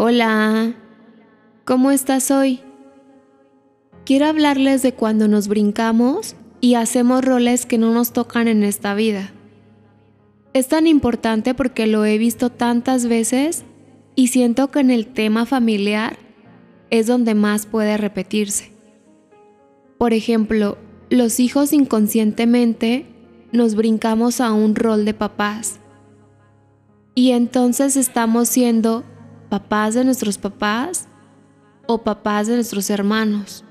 Hola, ¿cómo estás hoy? Quiero hablarles de cuando nos brincamos y hacemos roles que no nos tocan en esta vida. Es tan importante porque lo he visto tantas veces y siento que en el tema familiar es donde más puede repetirse. Por ejemplo, los hijos inconscientemente nos brincamos a un rol de papás y entonces estamos siendo papás de nuestros papás o papás de nuestros hermanos.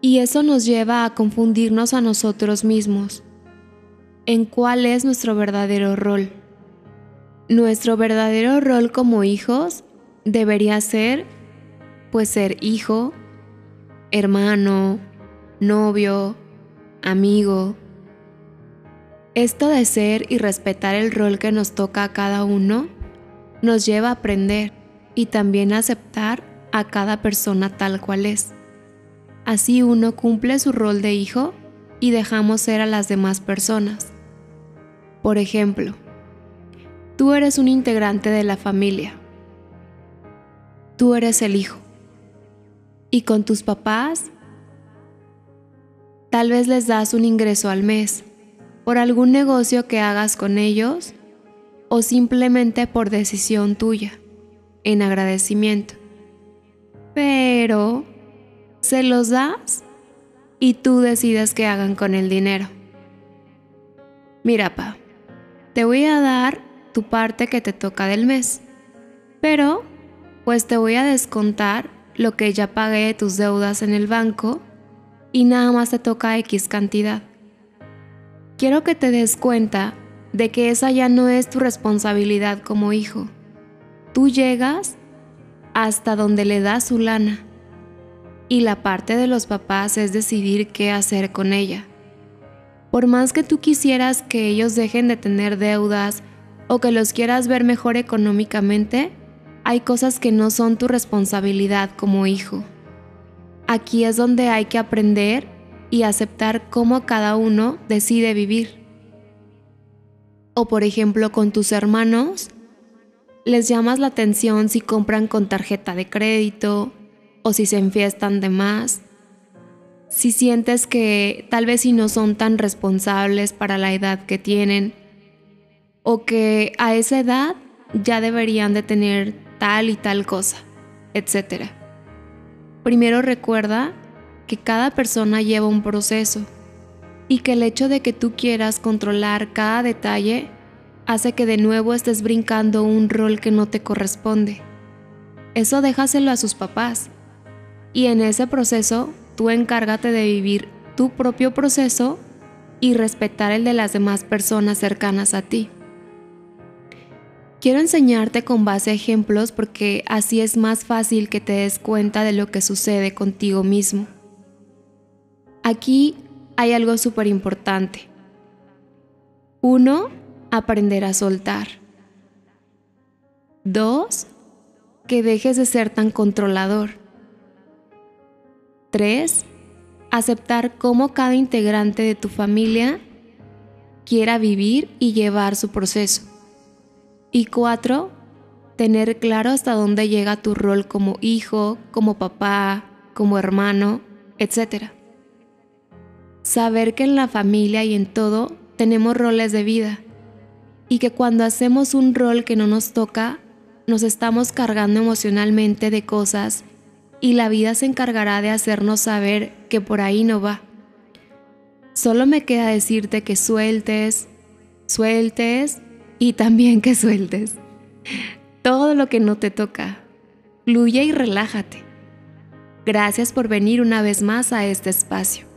Y eso nos lleva a confundirnos a nosotros mismos en cuál es nuestro verdadero rol. Nuestro verdadero rol como hijos debería ser, pues ser hijo, hermano, novio, amigo. Esto de ser y respetar el rol que nos toca a cada uno nos lleva a aprender y también a aceptar a cada persona tal cual es. Así uno cumple su rol de hijo y dejamos ser a las demás personas. Por ejemplo, tú eres un integrante de la familia. Tú eres el hijo. Y con tus papás, tal vez les das un ingreso al mes por algún negocio que hagas con ellos o simplemente por decisión tuya, en agradecimiento. Pero se los das y tú decides qué hagan con el dinero. Mira, pa, te voy a dar tu parte que te toca del mes, pero pues te voy a descontar lo que ya pagué de tus deudas en el banco y nada más te toca X cantidad. Quiero que te des cuenta de que esa ya no es tu responsabilidad como hijo. Tú llegas hasta donde le das su lana y la parte de los papás es decidir qué hacer con ella. Por más que tú quisieras que ellos dejen de tener deudas o que los quieras ver mejor económicamente, hay cosas que no son tu responsabilidad como hijo. Aquí es donde hay que aprender y aceptar cómo cada uno decide vivir. O por ejemplo con tus hermanos, les llamas la atención si compran con tarjeta de crédito o si se enfiestan de más. Si sientes que tal vez si no son tan responsables para la edad que tienen o que a esa edad ya deberían de tener tal y tal cosa, etc. Primero recuerda que cada persona lleva un proceso y que el hecho de que tú quieras controlar cada detalle hace que de nuevo estés brincando un rol que no te corresponde. Eso déjaselo a sus papás. Y en ese proceso, tú encárgate de vivir tu propio proceso y respetar el de las demás personas cercanas a ti. Quiero enseñarte con base a ejemplos porque así es más fácil que te des cuenta de lo que sucede contigo mismo. Aquí hay algo súper importante. Uno, aprender a soltar. Dos, que dejes de ser tan controlador. Tres, aceptar cómo cada integrante de tu familia quiera vivir y llevar su proceso. Y cuatro, tener claro hasta dónde llega tu rol como hijo, como papá, como hermano, etc saber que en la familia y en todo tenemos roles de vida y que cuando hacemos un rol que no nos toca, nos estamos cargando emocionalmente de cosas y la vida se encargará de hacernos saber que por ahí no va. Solo me queda decirte que sueltes, sueltes y también que sueltes. Todo lo que no te toca. Fluye y relájate. Gracias por venir una vez más a este espacio.